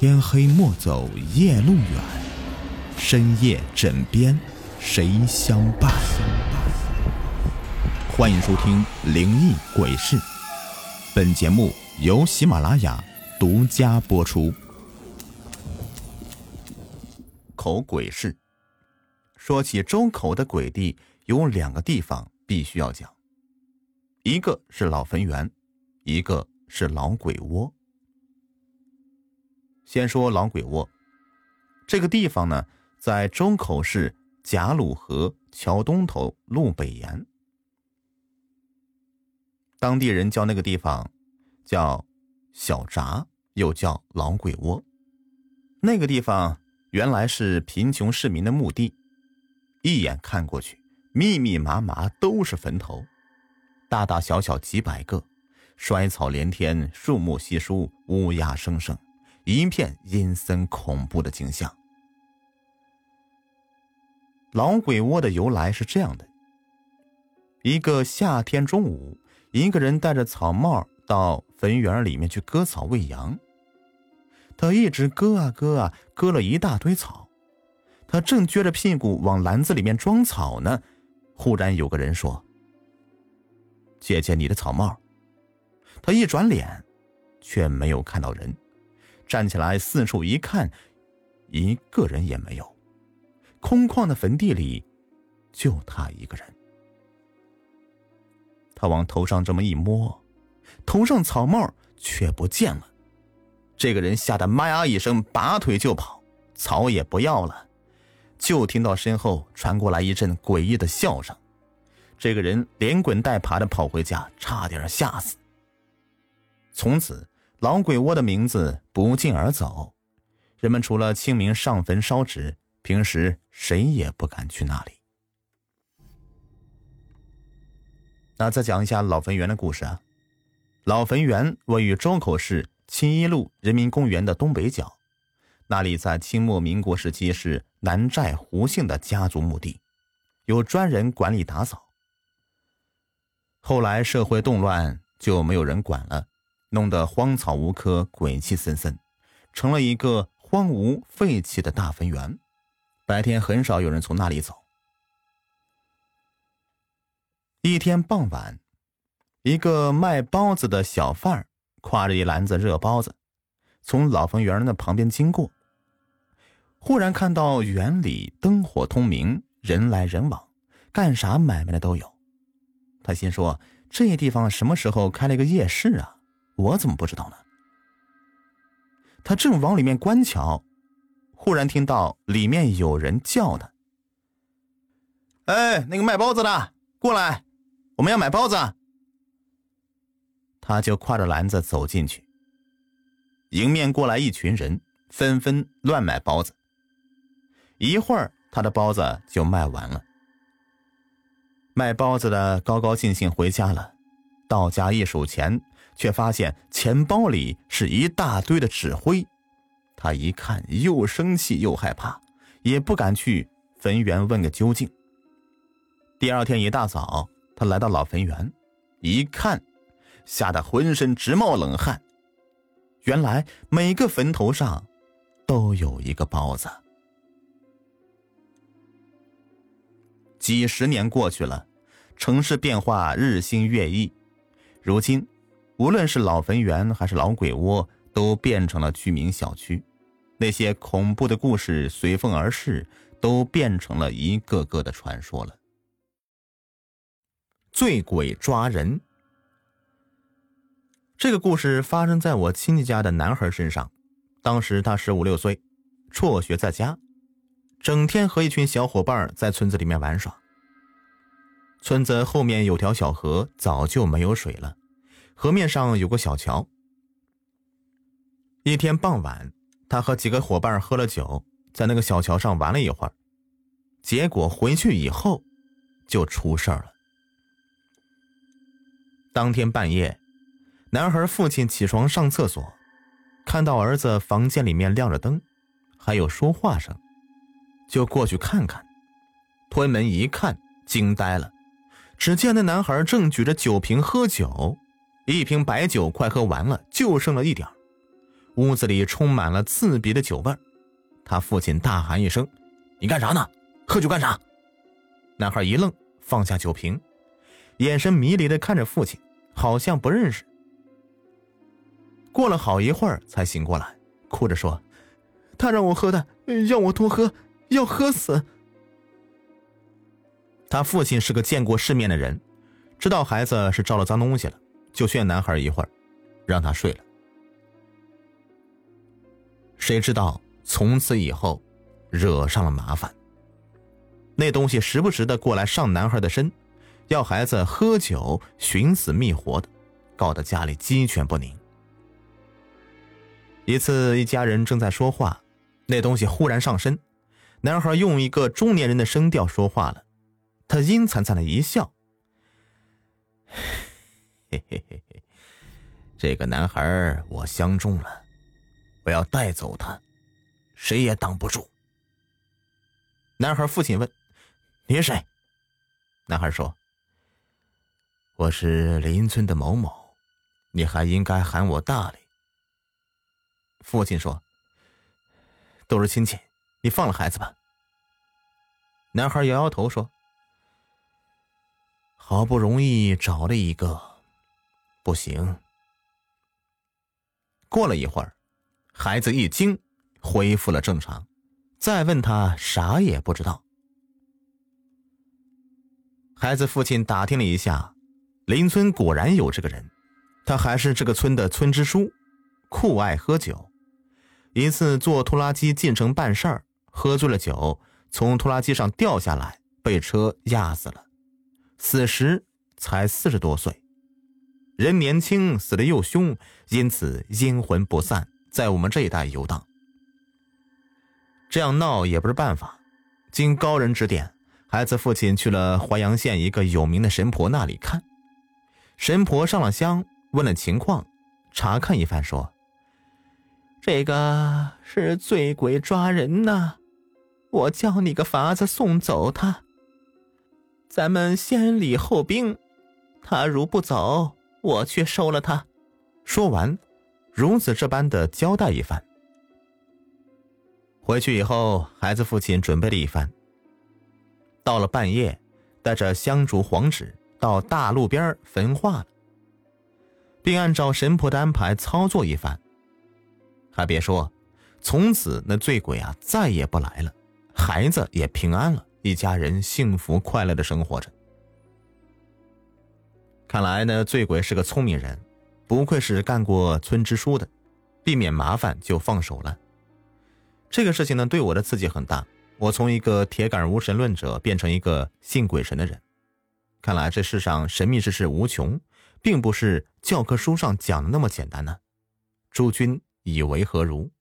天黑莫走夜路远，深夜枕边谁相伴？欢迎收听《灵异鬼事》，本节目由喜马拉雅独家播出。口鬼事，说起周口的鬼地，有两个地方必须要讲，一个是老坟园，一个是老鬼窝。先说老鬼窝，这个地方呢，在周口市贾鲁河桥东头路北沿。当地人叫那个地方叫小闸，又叫老鬼窝。那个地方原来是贫穷市民的墓地，一眼看过去，密密麻麻都是坟头，大大小小几百个，衰草连天，树木稀疏，乌鸦声声。一片阴森恐怖的景象。老鬼窝的由来是这样的：一个夏天中午，一个人戴着草帽到坟园里面去割草喂羊。他一直割啊割啊，割了一大堆草。他正撅着屁股往篮子里面装草呢，忽然有个人说：“姐姐你的草帽。”他一转脸，却没有看到人。站起来，四处一看，一个人也没有。空旷的坟地里，就他一个人。他往头上这么一摸，头上草帽却不见了。这个人吓得“妈呀”一声，拔腿就跑，草也不要了。就听到身后传过来一阵诡异的笑声。这个人连滚带爬的跑回家，差点吓死。从此。老鬼窝的名字不胫而走，人们除了清明上坟烧纸，平时谁也不敢去那里。那再讲一下老坟园的故事啊。老坟园位于周口市青一路人民公园的东北角，那里在清末民国时期是南寨胡姓的家族墓地，有专人管理打扫。后来社会动乱，就没有人管了。弄得荒草无棵，鬼气森森，成了一个荒芜废弃的大坟园。白天很少有人从那里走。一天傍晚，一个卖包子的小贩儿挎着一篮子热包子，从老坟园的旁边经过。忽然看到园里灯火通明，人来人往，干啥买卖的都有。他心说：这地方什么时候开了个夜市啊？我怎么不知道呢？他正往里面观瞧，忽然听到里面有人叫他：“哎，那个卖包子的，过来，我们要买包子。”他就挎着篮子走进去，迎面过来一群人，纷纷乱买包子。一会儿，他的包子就卖完了。卖包子的高高兴兴回家了，到家一数钱。却发现钱包里是一大堆的纸灰，他一看又生气又害怕，也不敢去坟园问个究竟。第二天一大早，他来到老坟园，一看，吓得浑身直冒冷汗。原来每个坟头上都有一个包子。几十年过去了，城市变化日新月异，如今。无论是老坟园还是老鬼窝，都变成了居民小区。那些恐怖的故事随风而逝，都变成了一个个的传说了。醉鬼抓人，这个故事发生在我亲戚家的男孩身上。当时他十五六岁，辍学在家，整天和一群小伙伴在村子里面玩耍。村子后面有条小河，早就没有水了。河面上有个小桥。一天傍晚，他和几个伙伴喝了酒，在那个小桥上玩了一会儿，结果回去以后就出事儿了。当天半夜，男孩父亲起床上厕所，看到儿子房间里面亮着灯，还有说话声，就过去看看。推门一看，惊呆了，只见那男孩正举着酒瓶喝酒。一瓶白酒快喝完了，就剩了一点屋子里充满了刺鼻的酒味。他父亲大喊一声：“你干啥呢？喝酒干啥？”男孩一愣，放下酒瓶，眼神迷离的看着父亲，好像不认识。过了好一会儿才醒过来，哭着说：“他让我喝的，让我多喝，要喝死。”他父亲是个见过世面的人，知道孩子是招了脏东西了，就劝男孩一会儿，让他睡了。谁知道从此以后，惹上了麻烦。那东西时不时的过来上男孩的身，要孩子喝酒，寻死觅活的，搞得家里鸡犬不宁。一次，一家人正在说话，那东西忽然上身，男孩用一个中年人的声调说话了。他阴惨惨的一笑，嘿嘿嘿嘿，这个男孩我相中了，我要带走他，谁也挡不住。男孩父亲问：“你是谁？”男孩说：“我是邻村的某某，你还应该喊我大力。”父亲说：“都是亲戚，你放了孩子吧。”男孩摇摇头说。好不容易找了一个，不行。过了一会儿，孩子一惊，恢复了正常。再问他，啥也不知道。孩子父亲打听了一下，邻村果然有这个人，他还是这个村的村支书，酷爱喝酒。一次坐拖拉机进城办事儿，喝醉了酒，从拖拉机上掉下来，被车压死了。死时才四十多岁，人年轻，死的又凶，因此阴魂不散，在我们这一带游荡。这样闹也不是办法，经高人指点，孩子父亲去了淮阳县一个有名的神婆那里看。神婆上了香，问了情况，查看一番，说：“这个是醉鬼抓人呐，我教你个法子送走他。”咱们先礼后兵，他如不走，我去收了他。说完，如此这般的交代一番。回去以后，孩子父亲准备了一番。到了半夜，带着香烛黄纸到大路边焚化了，并按照神婆的安排操作一番。还别说，从此那醉鬼啊再也不来了，孩子也平安了。一家人幸福快乐的生活着。看来呢，醉鬼是个聪明人，不愧是干过村支书的，避免麻烦就放手了。这个事情呢，对我的刺激很大。我从一个铁杆无神论者变成一个信鬼神的人。看来这世上神秘之事无穷，并不是教科书上讲的那么简单呢。诸君以为何如？